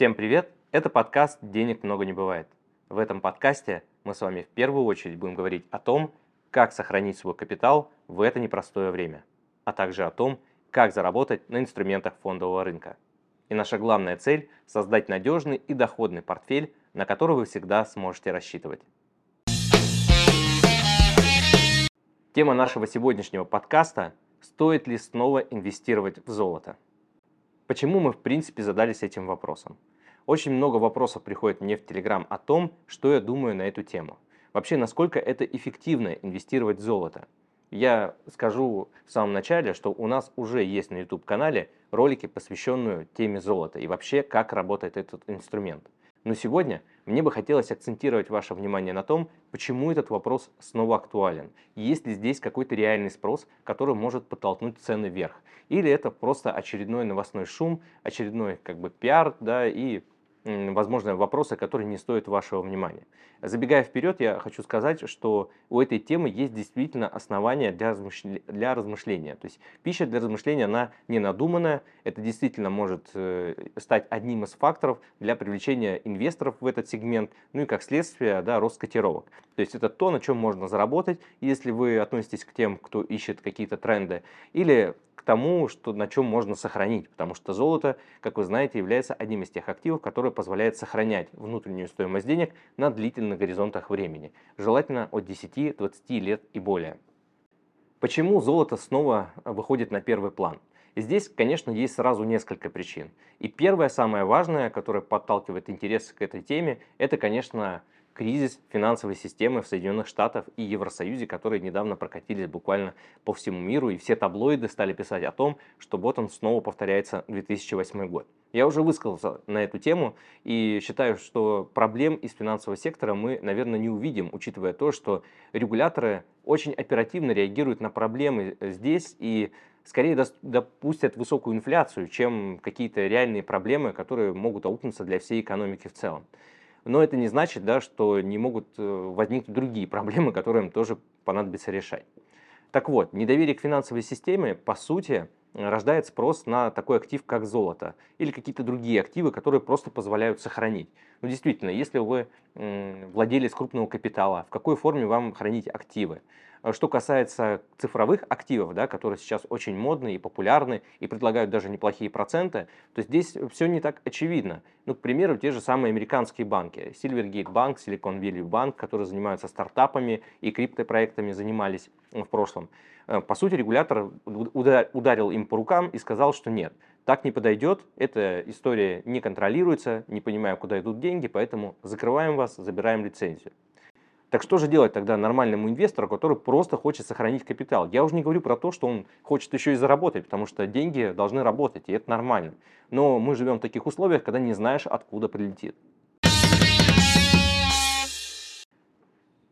Всем привет! Это подкаст «Денег много не бывает». В этом подкасте мы с вами в первую очередь будем говорить о том, как сохранить свой капитал в это непростое время, а также о том, как заработать на инструментах фондового рынка. И наша главная цель – создать надежный и доходный портфель, на который вы всегда сможете рассчитывать. Тема нашего сегодняшнего подкаста – стоит ли снова инвестировать в золото? Почему мы в принципе задались этим вопросом? Очень много вопросов приходит мне в Телеграм о том, что я думаю на эту тему. Вообще, насколько это эффективно инвестировать в золото. Я скажу в самом начале, что у нас уже есть на YouTube-канале ролики, посвященные теме золота и вообще, как работает этот инструмент. Но сегодня мне бы хотелось акцентировать ваше внимание на том, почему этот вопрос снова актуален. Есть ли здесь какой-то реальный спрос, который может подтолкнуть цены вверх? Или это просто очередной новостной шум, очередной как бы пиар, да, и возможно, вопросы, которые не стоят вашего внимания. Забегая вперед, я хочу сказать, что у этой темы есть действительно основания для, размышления. Для размышления. То есть пища для размышления, она не надуманная, это действительно может э, стать одним из факторов для привлечения инвесторов в этот сегмент, ну и как следствие, да, рост котировок. То есть это то, на чем можно заработать, если вы относитесь к тем, кто ищет какие-то тренды, или к тому, что, на чем можно сохранить, потому что золото, как вы знаете, является одним из тех активов, который позволяет сохранять внутреннюю стоимость денег на длительных горизонтах времени, желательно от 10-20 лет и более. Почему золото снова выходит на первый план? Здесь, конечно, есть сразу несколько причин. И первое, самое важное, которое подталкивает интерес к этой теме, это, конечно, кризис финансовой системы в Соединенных Штатах и Евросоюзе, которые недавно прокатились буквально по всему миру, и все таблоиды стали писать о том, что вот он снова повторяется 2008 год. Я уже высказался на эту тему и считаю, что проблем из финансового сектора мы, наверное, не увидим, учитывая то, что регуляторы очень оперативно реагируют на проблемы здесь и скорее допустят высокую инфляцию, чем какие-то реальные проблемы, которые могут аукнуться для всей экономики в целом. Но это не значит, да, что не могут э, возникнуть другие проблемы, которые им тоже понадобится решать. Так вот, недоверие к финансовой системе, по сути, рождает спрос на такой актив, как золото, или какие-то другие активы, которые просто позволяют сохранить. Ну, действительно, если вы владелец крупного капитала, в какой форме вам хранить активы? Э, что касается цифровых активов, да, которые сейчас очень модны и популярны и предлагают даже неплохие проценты, то здесь все не так очевидно. Ну, к примеру, те же самые американские банки. Silvergate Bank, Silicon Valley Bank, которые занимаются стартапами и криптопроектами занимались в прошлом. Э, по сути, регулятор ударил им по рукам и сказал, что нет, так не подойдет, эта история не контролируется, не понимаю, куда идут деньги, поэтому закрываем вас, забираем лицензию. Так что же делать тогда нормальному инвестору, который просто хочет сохранить капитал? Я уже не говорю про то, что он хочет еще и заработать, потому что деньги должны работать, и это нормально. Но мы живем в таких условиях, когда не знаешь, откуда прилетит.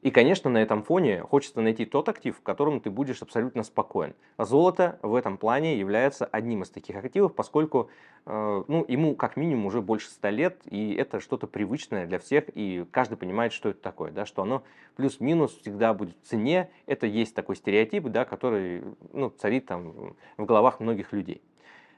И, конечно, на этом фоне хочется найти тот актив, в котором ты будешь абсолютно спокоен. золото в этом плане является одним из таких активов, поскольку э, ну, ему как минимум уже больше 100 лет, и это что-то привычное для всех, и каждый понимает, что это такое, да, что оно плюс-минус всегда будет в цене. Это есть такой стереотип, да, который ну, царит там в головах многих людей.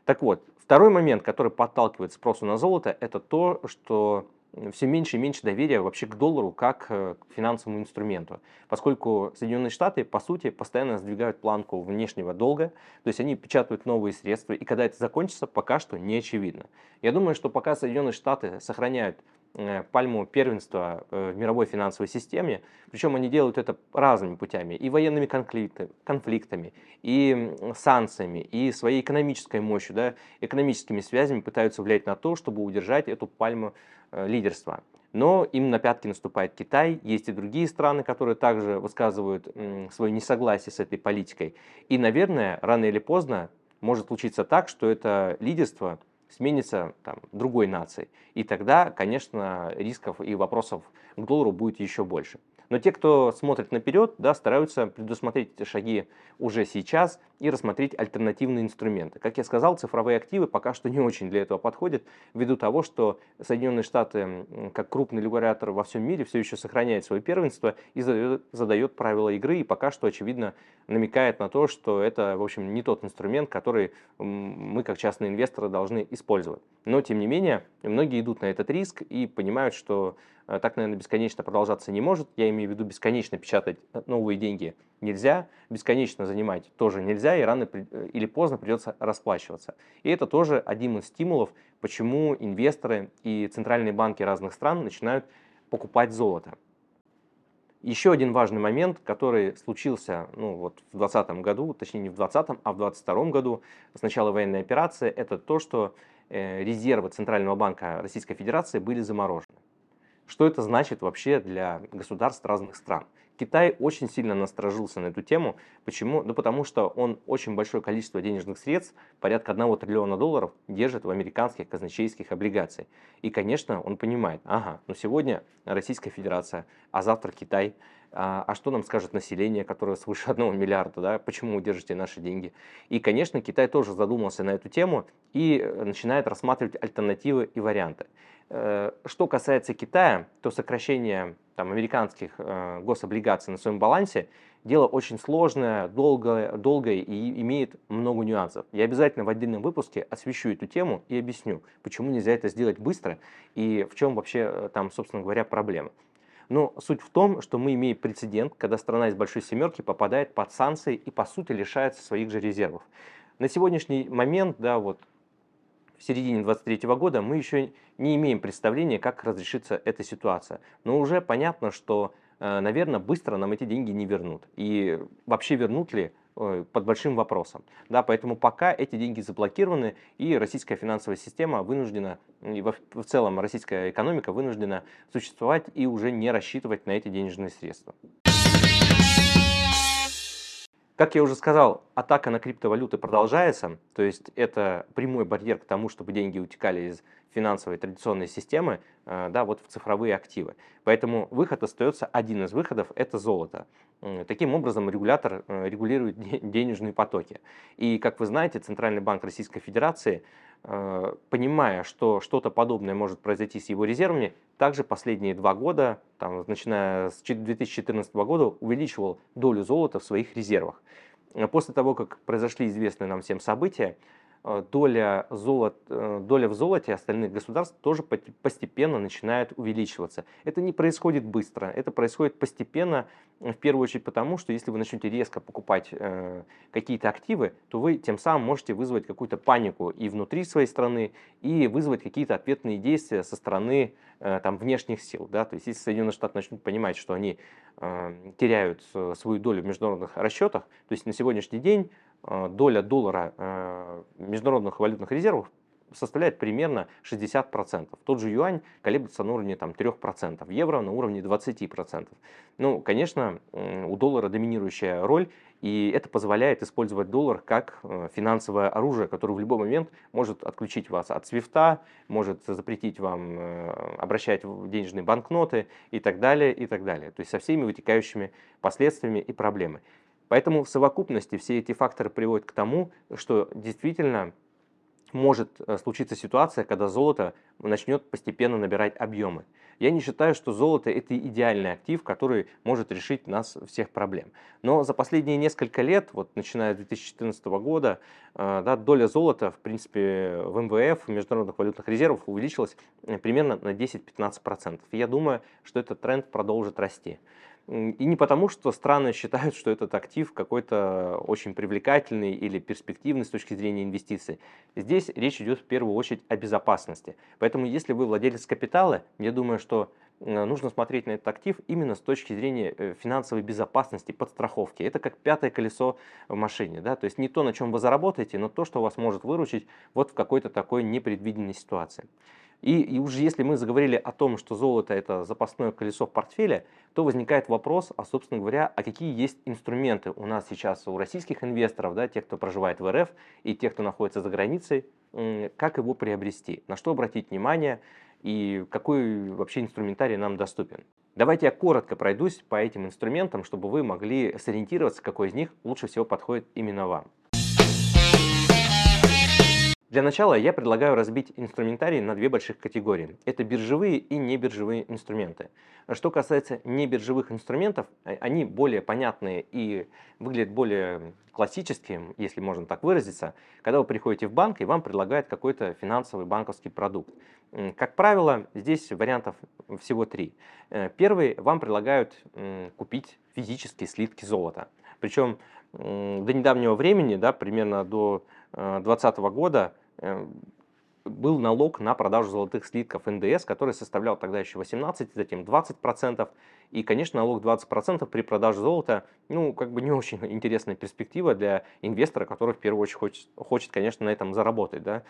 Так вот, второй момент, который подталкивает спросу на золото, это то, что все меньше и меньше доверия вообще к доллару как э, к финансовому инструменту, поскольку Соединенные Штаты, по сути, постоянно сдвигают планку внешнего долга, то есть они печатают новые средства, и когда это закончится, пока что не очевидно. Я думаю, что пока Соединенные Штаты сохраняют Э, пальму первенства э, в мировой финансовой системе. Причем они делают это разными путями. И военными конфликтами, и санкциями, и своей экономической мощью, да, экономическими связями пытаются влиять на то, чтобы удержать эту пальму лидерства. Но им на пятки наступает Китай, есть и другие страны, которые также высказывают свое несогласие с этой политикой. И, наверное, рано или поздно может случиться так, что это лидерство сменится там, другой нацией. И тогда, конечно, рисков и вопросов к доллару будет еще больше. Но те, кто смотрит наперед, да, стараются предусмотреть эти шаги уже сейчас и рассмотреть альтернативные инструменты. Как я сказал, цифровые активы пока что не очень для этого подходят, ввиду того, что Соединенные Штаты, как крупный регулятор во всем мире, все еще сохраняет свое первенство и задает, задает правила игры, и пока что, очевидно, намекает на то, что это, в общем, не тот инструмент, который мы, как частные инвесторы, должны использовать. Но, тем не менее, многие идут на этот риск и понимают, что э, так, наверное, бесконечно продолжаться не может. Я имею в виду, бесконечно печатать э, новые деньги нельзя, бесконечно занимать тоже нельзя, и рано э, или поздно придется расплачиваться. И это тоже один из стимулов, почему инвесторы и центральные банки разных стран начинают покупать золото. Еще один важный момент, который случился ну, вот в 2020 году, точнее не в 2020, а в 2022 году с начала военной операции, это то, что э, резервы Центрального банка Российской Федерации были заморожены. Что это значит вообще для государств разных стран? Китай очень сильно насторожился на эту тему. Почему? Ну, потому что он очень большое количество денежных средств, порядка 1 триллиона долларов, держит в американских казначейских облигациях. И, конечно, он понимает, ага, ну сегодня Российская Федерация, а завтра Китай, а, а что нам скажет население, которое свыше 1 миллиарда, да, почему вы держите наши деньги. И, конечно, Китай тоже задумался на эту тему и э, начинает рассматривать альтернативы и варианты. Э, что касается Китая, то сокращение там, американских э, гособлигаций на своем балансе дело очень сложное, долгое, долгое и имеет много нюансов. Я обязательно в отдельном выпуске освещу эту тему и объясню, почему нельзя это сделать быстро и в чем вообще э, там, собственно говоря, проблема. Но суть в том, что мы имеем прецедент, когда страна из большой семерки попадает под санкции и по сути лишается своих же резервов. На сегодняшний момент, да, вот в середине 2023 года мы еще не имеем представления, как разрешится эта ситуация. Но уже понятно, что, э, наверное, быстро нам эти деньги не вернут. И вообще вернут ли э, под большим вопросом. Да, поэтому пока эти деньги заблокированы, и российская финансовая система вынуждена, и в целом российская экономика вынуждена существовать и уже не рассчитывать на эти денежные средства. Как я уже сказал, атака на криптовалюты продолжается, то есть это прямой барьер к тому, чтобы деньги утекали из финансовой традиционной системы э, да, вот в цифровые активы. Поэтому выход остается один из выходов – это золото. Таким образом, регулятор э, регулирует денежные потоки. И, как вы знаете, Центральный банк Российской Федерации понимая, что что-то подобное может произойти с его резервами, также последние два года, там, начиная с 2014 года, увеличивал долю золота в своих резервах. Э, после того, как произошли известные нам всем события, Э, доля, золот, э, доля в золоте остальных государств тоже постепенно начинает увеличиваться. Это не происходит быстро, это происходит постепенно, в первую очередь потому, что если вы начнете резко покупать э, какие-то активы, то вы тем самым можете вызвать какую-то панику и внутри своей страны, и вызвать какие-то ответные действия со стороны э, там, внешних сил. Да? То есть если Соединенные Штаты начнут понимать, что они э, теряют свою долю в международных расчетах, то есть на сегодняшний день Э, доля доллара э, международных валютных резервов составляет примерно 60%. Тот же юань колеблется на уровне там, 3%, евро на уровне 20%. Ну, конечно, у доллара доминирующая роль, и это позволяет использовать доллар как э, финансовое оружие, которое в любой момент может отключить вас от свифта, может запретить вам обращать денежные банкноты и так далее, и так далее. То есть со всеми вытекающими последствиями и проблемами. Поэтому в совокупности все эти факторы приводят к тому, что действительно может э, случиться ситуация, когда золото начнет постепенно набирать объемы. Я не считаю, что золото это идеальный актив, который может решить нас всех проблем. Но за последние несколько лет, вот начиная с 2014 года, э, да, доля золота, в принципе, в МВФ, в международных валютных резервах увеличилась э, примерно на 10-15%. Я думаю, что этот тренд продолжит расти. И не потому, что страны считают, что этот актив какой-то очень привлекательный или перспективный с точки зрения инвестиций. Здесь речь идет в первую очередь о безопасности. Поэтому если вы владелец капитала, я думаю, что э, нужно смотреть на этот актив именно с точки зрения э, финансовой безопасности, подстраховки. Это как пятое колесо в машине. Да? То есть не то, на чем вы заработаете, но то, что вас может выручить вот в какой-то такой непредвиденной ситуации. И, и уже если мы заговорили о том, что золото это запасное колесо в портфеле, то возникает вопрос, а собственно говоря, а какие есть инструменты у нас сейчас у российских инвесторов, да, тех, кто проживает в РФ и тех, кто находится за границей, как его приобрести, на что обратить внимание и какой вообще инструментарий нам доступен. Давайте я коротко пройдусь по этим инструментам, чтобы вы могли сориентироваться, какой из них лучше всего подходит именно вам. Для начала я предлагаю разбить инструментарий на две больших категории. Это биржевые и небиржевые инструменты. Что касается небиржевых инструментов, э, они более понятные и выглядят более классическим, если можно так выразиться, когда вы приходите в банк и вам предлагают какой-то финансовый банковский продукт. Как правило, здесь вариантов всего три. Э, первый, вам предлагают купить физические слитки золота. Причем до недавнего времени, да, примерно до 2020 э, года, был налог на продажу золотых слитков НДС, который составлял тогда еще 18, затем 20%. И, конечно, налог 20% при продаже золота, ну, как бы не очень интересная перспектива для инвестора, который в первую очередь хочет, хочет конечно, на этом заработать. Да?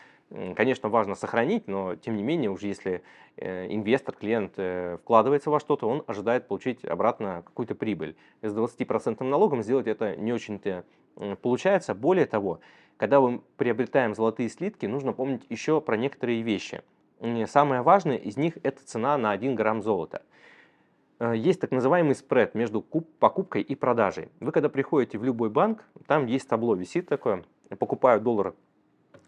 Конечно, важно сохранить, но, тем не менее, уже если э, инвестор, клиент э, вкладывается во что-то, он ожидает получить обратно какую-то прибыль. С 20% налогом сделать это не очень-то получается. Более того, когда мы приобретаем золотые слитки, нужно помнить еще про некоторые вещи. Самое важное из них – это цена на 1 грамм золота. Э, есть так называемый спред между покупкой и продажей. Вы когда приходите в любой банк, там есть табло, висит такое, покупаю доллар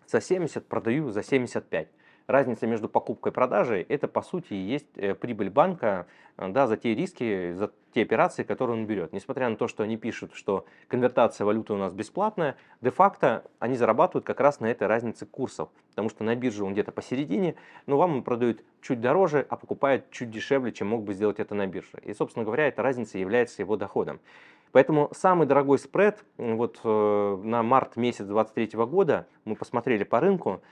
за 70, продаю за 75 разница между покупкой и продажей – это, по сути, и есть э, прибыль банка э, да, за те риски, за те операции, которые он берет. Несмотря на то, что они пишут, что конвертация валюты у нас бесплатная, де-факто они зарабатывают как раз на этой разнице курсов, потому что на бирже он где-то посередине, но вам он продают чуть дороже, а покупает чуть дешевле, чем мог бы сделать это на бирже. И, собственно говоря, эта разница является его доходом. Поэтому самый дорогой спред вот э, на март месяц 2023 года мы посмотрели по рынку,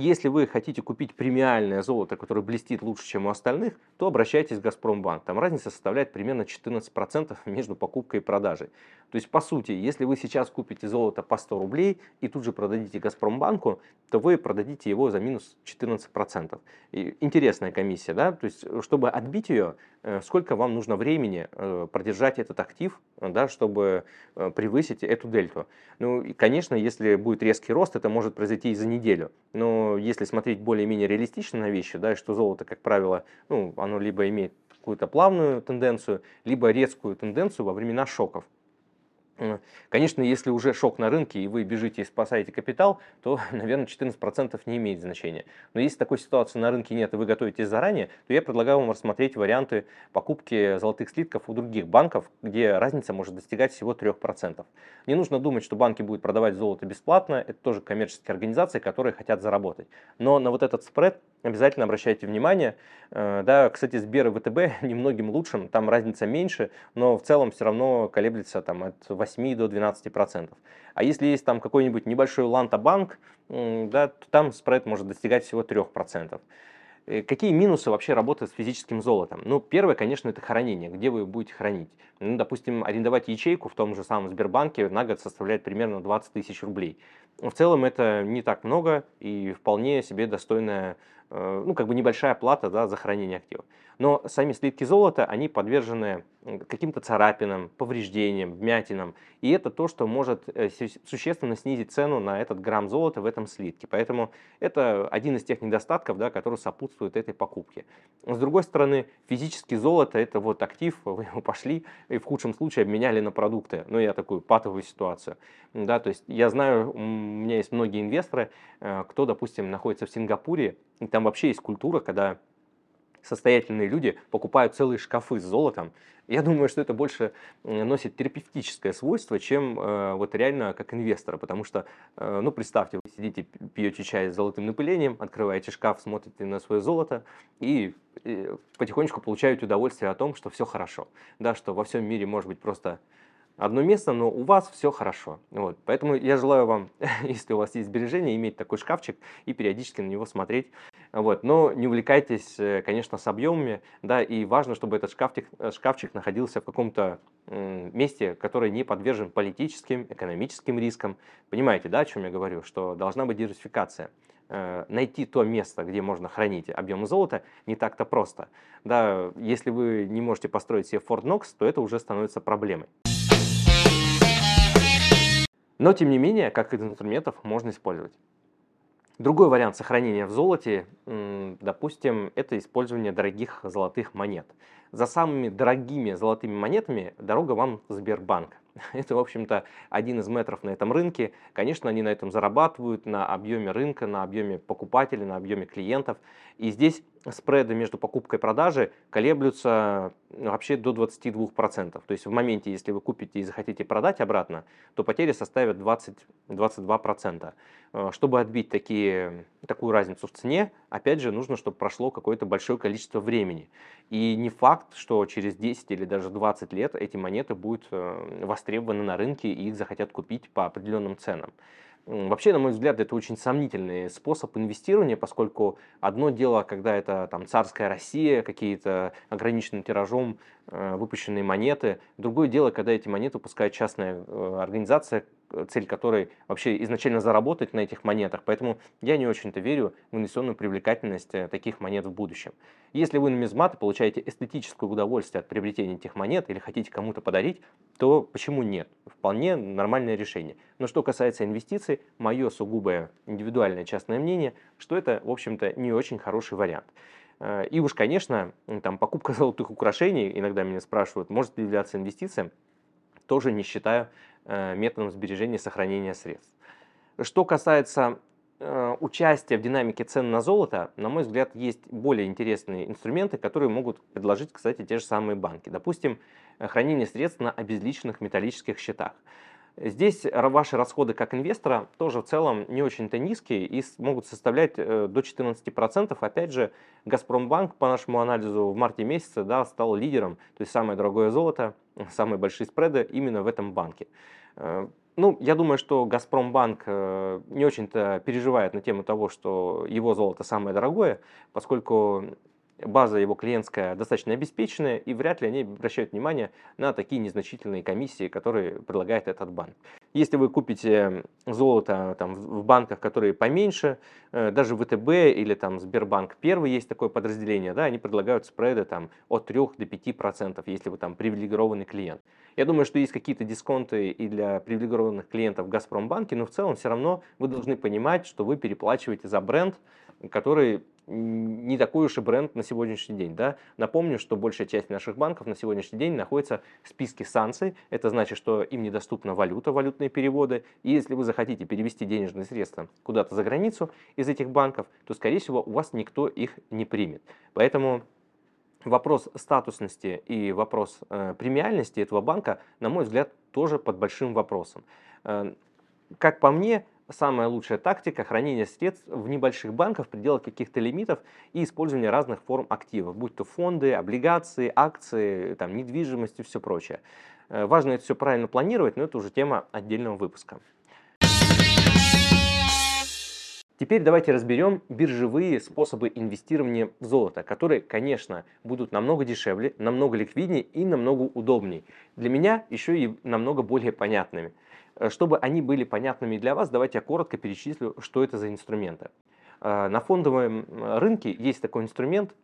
если вы хотите купить премиальное золото, которое блестит лучше, чем у остальных, то обращайтесь в Газпромбанк. Там разница составляет примерно 14% между покупкой и продажей. То есть, по сути, если вы сейчас купите золото по 100 рублей и тут же продадите Газпромбанку, то вы продадите его за минус 14%. И интересная комиссия, да? То есть, чтобы отбить ее, сколько вам нужно времени э, продержать этот актив, да, чтобы э, превысить эту дельту. Ну, и, конечно, если будет резкий рост, это может произойти и за неделю. Но если смотреть более-менее реалистично на вещи, да, что золото, как правило, ну, оно либо имеет какую-то плавную тенденцию, либо резкую тенденцию во времена шоков. Конечно, если уже шок на рынке и вы бежите и спасаете капитал, то, наверное, 14% не имеет значения. Но если такой ситуации на рынке нет и вы готовитесь заранее, то я предлагаю вам рассмотреть варианты покупки золотых слитков у других банков, где разница может достигать всего 3%. Не нужно думать, что банки будут продавать золото бесплатно, это тоже коммерческие организации, которые хотят заработать. Но на вот этот спред обязательно обращайте внимание. Э, да, кстати, Сбер и ВТБ немногим лучшим, там разница меньше, но в целом все равно колеблется там, от 8 до 12 процентов. А если есть там какой-нибудь небольшой ланта-банк, да, то там спред может достигать всего 3 процентов. Э, какие минусы вообще работы с физическим золотом? Ну, первое, конечно, это хранение. Где вы будете хранить? Ну, допустим, арендовать ячейку в том же самом Сбербанке на год составляет примерно 20 тысяч рублей. В целом это не так много и вполне себе достойная Э, ну, как бы небольшая плата да, за хранение активов. Но сами слитки золота, они подвержены каким-то царапинам, повреждениям, вмятинам. И это то, что может э, существенно снизить цену на этот грамм золота в этом слитке. Поэтому это один из тех недостатков, да, который сопутствует этой покупке. С другой стороны, физически золото – это вот актив, вы его пошли и в худшем случае обменяли на продукты. Ну, я такую патовую ситуацию. Да, то есть я знаю, у меня есть многие инвесторы, э, кто, допустим, находится в Сингапуре, и там вообще есть культура, когда состоятельные люди покупают целые шкафы с золотом. Я думаю, что это больше носит терапевтическое свойство, чем э, вот реально как инвестора, потому что, э, ну, представьте, вы сидите, пьете чай с золотым напылением, открываете шкаф, смотрите на свое золото и, и потихонечку получаете удовольствие о том, что все хорошо, да, что во всем мире может быть просто одно место, но у вас все хорошо. Вот. Поэтому я желаю вам, если у вас есть сбережения, иметь такой шкафчик и периодически на него смотреть. Вот. Но не увлекайтесь, э, конечно, с объемами, да, и важно, чтобы этот шкафчик, э, шкафчик находился в каком-то месте, которое не подвержен политическим, экономическим рискам. Понимаете, да, о чем я говорю? Что должна быть диверсификация э, найти то место, где можно хранить объемы золота, не так-то просто. Да, если вы не можете построить себе Fort Knox, то это уже становится проблемой. Но, тем не менее, как из инструментов можно использовать. Другой вариант сохранения в золоте, допустим, это использование дорогих золотых монет. За самыми дорогими золотыми монетами дорога вам Сбербанк. Это, в общем-то, один из метров на этом рынке. Конечно, они на этом зарабатывают, на объеме рынка, на объеме покупателей, на объеме клиентов. И здесь спреды между покупкой и продажей колеблются ну, вообще до 22%. То есть в моменте, если вы купите и захотите продать обратно, то потери составят 20-22%. Э, чтобы отбить такие, такую разницу в цене, опять же, нужно, чтобы прошло какое-то большое количество времени. И не факт, что через 10 или даже 20 лет эти монеты будут э, востребованы на рынке и их захотят купить по определенным ценам. Вообще, на мой взгляд, это очень сомнительный способ инвестирования, поскольку одно дело, когда это там царская Россия, какие-то ограниченным тиражом э, выпущенные монеты, другое дело, когда эти монеты выпускает частная э, организация, цель которой вообще изначально заработать на этих монетах. Поэтому я не очень-то верю в инвестиционную привлекательность э, таких монет в будущем. Если вы нумизмат и получаете эстетическое удовольствие от приобретения этих монет или хотите кому-то подарить, то почему нет? Вполне нормальное решение. Но что касается инвестиций, мое сугубое индивидуальное частное мнение, что это, в общем-то, не очень хороший вариант. Э, и уж, конечно, там, покупка золотых украшений, иногда меня спрашивают, может ли являться инвестицией, тоже не считаю Э, методом сбережения и сохранения средств. Что касается э, участия в динамике цен на золото, на мой взгляд, есть более интересные инструменты, которые могут предложить, кстати, те же самые банки. Допустим, э, хранение средств на обезличенных металлических счетах. Здесь ваши расходы как инвестора тоже в целом не очень-то низкие и могут составлять до 14%. Опять же, Газпромбанк по нашему анализу в марте месяце да, стал лидером, то есть самое дорогое золото, самые большие спреды именно в этом банке. Э, ну, я думаю, что Газпромбанк э, не очень-то переживает на тему того, что его золото самое дорогое, поскольку база его клиентская достаточно обеспеченная, и вряд ли они обращают внимание на такие незначительные комиссии, которые предлагает этот банк. Если вы купите золото там, в банках, которые поменьше, э, даже ВТБ или там Сбербанк Первый есть такое подразделение, да, они предлагают спреды там, от 3 до 5%, если вы там привилегированный клиент. Я думаю, что есть какие-то дисконты и для привилегированных клиентов в Газпромбанке, но в целом все равно вы должны понимать, что вы переплачиваете за бренд, который не такой уж и бренд на сегодняшний день. Да? Напомню, что большая часть наших банков на сегодняшний день находится в списке санкций. Это значит, что им недоступна валюта, валютные переводы. И если вы захотите перевести денежные средства куда-то за границу из этих банков, то, скорее всего, у вас никто их не примет. Поэтому вопрос статусности и вопрос э, премиальности этого банка, на мой взгляд, тоже под большим вопросом. Э, как по мне, самая лучшая тактика хранения средств в небольших банках в пределах каких-то лимитов и использования разных форм активов, будь то фонды, облигации, акции, там, недвижимость и все прочее. Э, важно это все правильно планировать, но это уже тема отдельного выпуска. Теперь давайте разберем биржевые способы инвестирования в золото, которые, конечно, будут намного дешевле, намного ликвиднее и намного удобнее. Для меня еще и намного более понятными. Э, чтобы они были понятными для вас, давайте я коротко перечислю, что это за инструменты. Э, на фондовом рынке есть такой инструмент,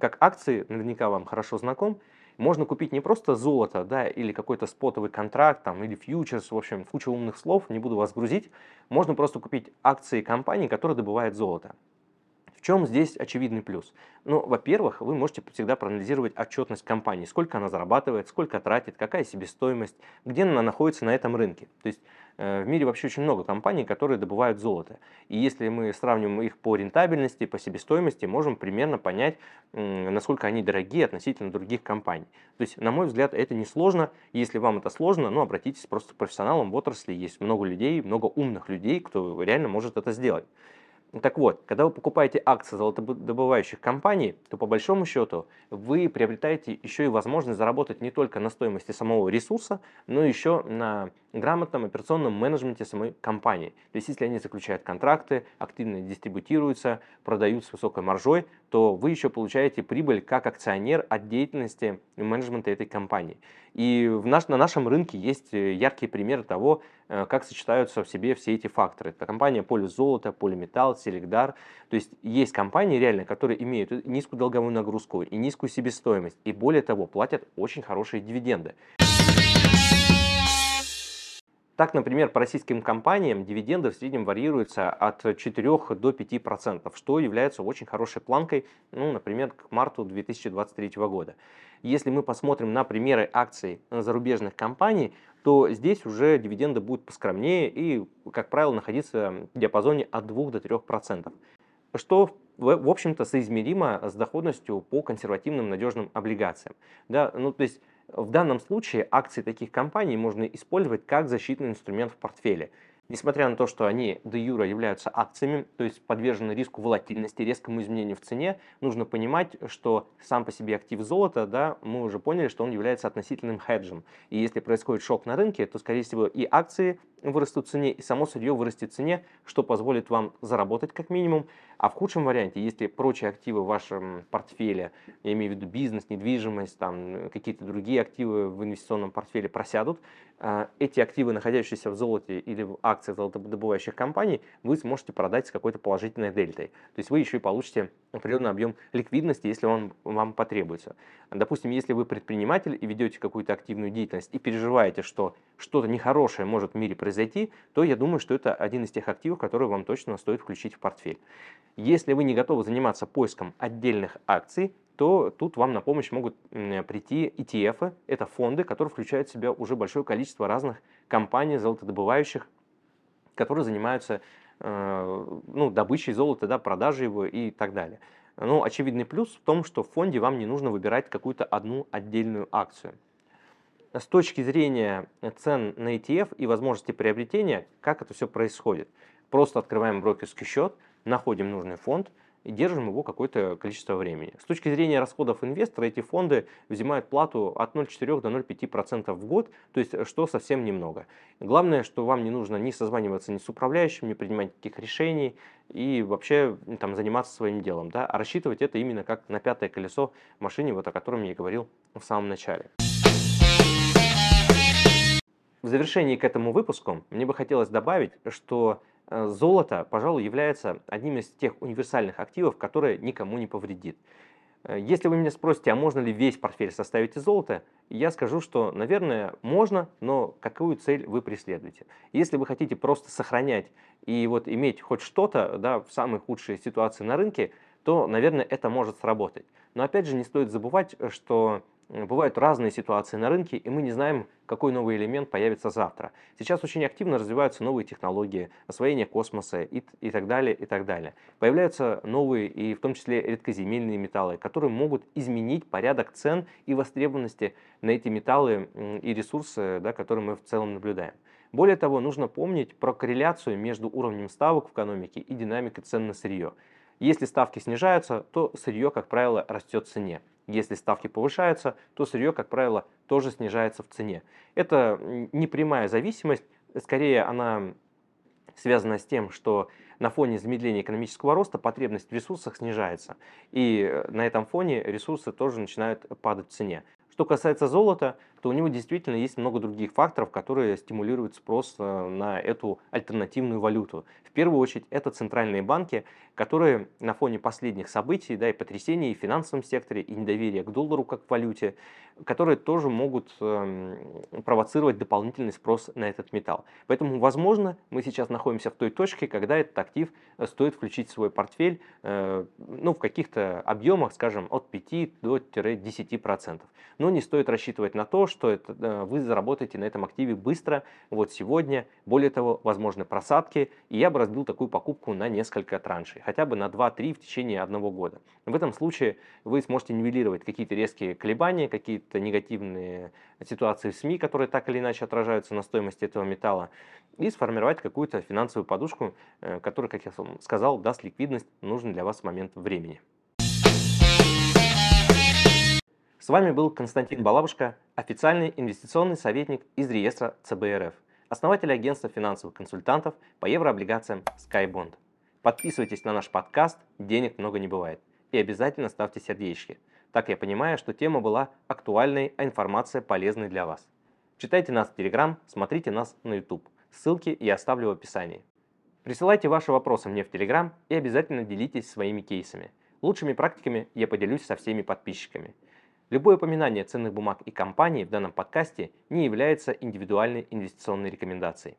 как акции, наверняка вам хорошо знаком. Можно купить не просто золото, да, или какой-то спотовый контракт, там, или фьючерс, в общем, куча умных слов, не буду вас грузить. Можно просто купить акции компании, которая добывает золото чем здесь очевидный плюс? Ну, во-первых, вы можете всегда проанализировать отчетность компании, сколько она зарабатывает, сколько тратит, какая себестоимость, где она находится на этом рынке. То есть э, в мире вообще очень много компаний, которые добывают золото. И если мы сравним их по рентабельности, по себестоимости, можем примерно понять, насколько они дорогие относительно других компаний. То есть, на мой взгляд, это не сложно. Если вам это сложно, ну, обратитесь просто к профессионалам в отрасли. Есть много людей, много умных людей, кто реально может это сделать. Так вот, когда вы покупаете акции золотодобывающих компаний, то по большому счету вы приобретаете еще и возможность заработать не только на стоимости самого ресурса, но еще на грамотном операционном менеджменте самой компании. То есть, если они заключают контракты, активно дистрибутируются, продают с высокой маржой, то вы еще получаете прибыль как акционер от деятельности менеджмента этой компании. И в наш, на нашем рынке есть э, яркие примеры того, э, как сочетаются в себе все эти факторы. Это компания Полюс Золото, Полиметалл, Селегдар. То есть есть компании реально, которые имеют низкую долговую нагрузку и низкую себестоимость. И более того, платят очень хорошие дивиденды. Так, например, по российским компаниям дивиденды в среднем варьируются от 4 до 5%, что является очень хорошей планкой, ну, например, к марту 2023 года. Если мы посмотрим на примеры акций зарубежных компаний, то здесь уже дивиденды будут поскромнее и, как правило, находиться в диапазоне от 2 до 3%, что, в общем-то, соизмеримо с доходностью по консервативным надежным облигациям. Да, ну, то есть в данном случае акции таких компаний можно использовать как защитный инструмент в портфеле. Несмотря на то, что они де юра являются акциями, то есть подвержены риску волатильности, резкому изменению в цене, нужно понимать, что сам по себе актив золота, да, мы уже поняли, что он является относительным хеджем. И если происходит шок на рынке, то, скорее всего, и акции вырастут в цене, и само сырье вырастет в цене, что позволит вам заработать как минимум. А в худшем варианте, если прочие активы в вашем портфеле, я имею в виду бизнес, недвижимость, там какие-то другие активы в инвестиционном портфеле просядут, а, эти активы, находящиеся в золоте или в акциях золотодобывающих компаний, вы сможете продать с какой-то положительной дельтой. То есть вы еще и получите определенный объем ликвидности, если он вам потребуется. Допустим, если вы предприниматель и ведете какую-то активную деятельность и переживаете, что что-то нехорошее может в мире произойти, то я думаю, что это один из тех активов, которые вам точно стоит включить в портфель. Если вы не готовы заниматься поиском отдельных акций, то тут вам на помощь могут прийти ETF, это фонды, которые включают в себя уже большое количество разных компаний золотодобывающих, которые занимаются э, ну, добычей золота, да, продажей его и так далее. Ну, очевидный плюс в том, что в фонде вам не нужно выбирать какую-то одну отдельную акцию. С точки зрения цен на ETF и возможности приобретения, как это все происходит? Просто открываем брокерский счет, находим нужный фонд и держим его какое-то количество времени. С точки зрения расходов инвестора, эти фонды взимают плату от 0,4 до 0,5% в год, то есть что совсем немного. Главное, что вам не нужно ни созваниваться ни с управляющим, ни принимать никаких решений и вообще там, заниматься своим делом. Да? А рассчитывать это именно как на пятое колесо в машине, вот о котором я и говорил в самом начале. В завершении к этому выпуску мне бы хотелось добавить, что Э, золото, пожалуй, является одним из тех универсальных активов, которые никому не повредит. Э, если вы меня спросите, а можно ли весь портфель составить из золота, я скажу, что, наверное, можно, но какую цель вы преследуете. Если вы хотите просто сохранять и вот иметь хоть что-то да, в самой худшей ситуации на рынке, то, наверное, это может сработать. Но опять же, не стоит забывать, что бывают разные ситуации на рынке, и мы не знаем, какой новый элемент появится завтра. Сейчас очень активно развиваются новые технологии, освоение космоса и, и так далее, и так далее. Появляются новые и в том числе редкоземельные металлы, которые могут изменить порядок цен и востребованности на эти металлы и ресурсы, да, которые мы в целом наблюдаем. Более того, нужно помнить про корреляцию между уровнем ставок в экономике и динамикой цен на сырье. Если ставки снижаются, то сырье, как правило, растет в цене. Если ставки повышаются, то сырье, как правило, тоже снижается в цене. Это не прямая зависимость, скорее она связана с тем, что на фоне замедления экономического роста потребность в ресурсах снижается. И э, на этом фоне ресурсы тоже начинают падать в цене. Что касается золота, то у него действительно есть много других факторов, которые стимулируют спрос э, на эту альтернативную валюту. В первую очередь это центральные банки, которые на фоне последних событий да, и потрясений и в финансовом секторе, и недоверия к доллару как к валюте, которые тоже могут э, провоцировать дополнительный спрос на этот металл. Поэтому, возможно, мы сейчас находимся в той точке, когда этот актив э, стоит включить в свой портфель э, ну, в каких-то объемах, скажем, от 5 до 10% но не стоит рассчитывать на то, что это, вы заработаете на этом активе быстро, вот сегодня. Более того, возможны просадки, и я бы разбил такую покупку на несколько траншей, хотя бы на 2-3 в течение одного года. В этом случае вы сможете нивелировать какие-то резкие колебания, какие-то негативные ситуации в СМИ, которые так или иначе отражаются на стоимости этого металла, и сформировать какую-то финансовую подушку, э, которая, как я сказал, даст ликвидность, нужный для вас момент времени. С вами был Константин Балабушка, официальный инвестиционный советник из реестра ЦБРФ, основатель агентства финансовых консультантов по еврооблигациям SkyBond. Подписывайтесь на наш подкаст «Денег много не бывает» и обязательно ставьте сердечки. Так я понимаю, что тема была актуальной, а информация полезной для вас. Читайте нас в Telegram, смотрите нас на YouTube. Ссылки я оставлю в описании. Присылайте ваши вопросы мне в Telegram и обязательно делитесь своими кейсами. Лучшими практиками я поделюсь со всеми подписчиками. Любое упоминание ценных бумаг и компаний в данном подкасте не является индивидуальной инвестиционной рекомендацией.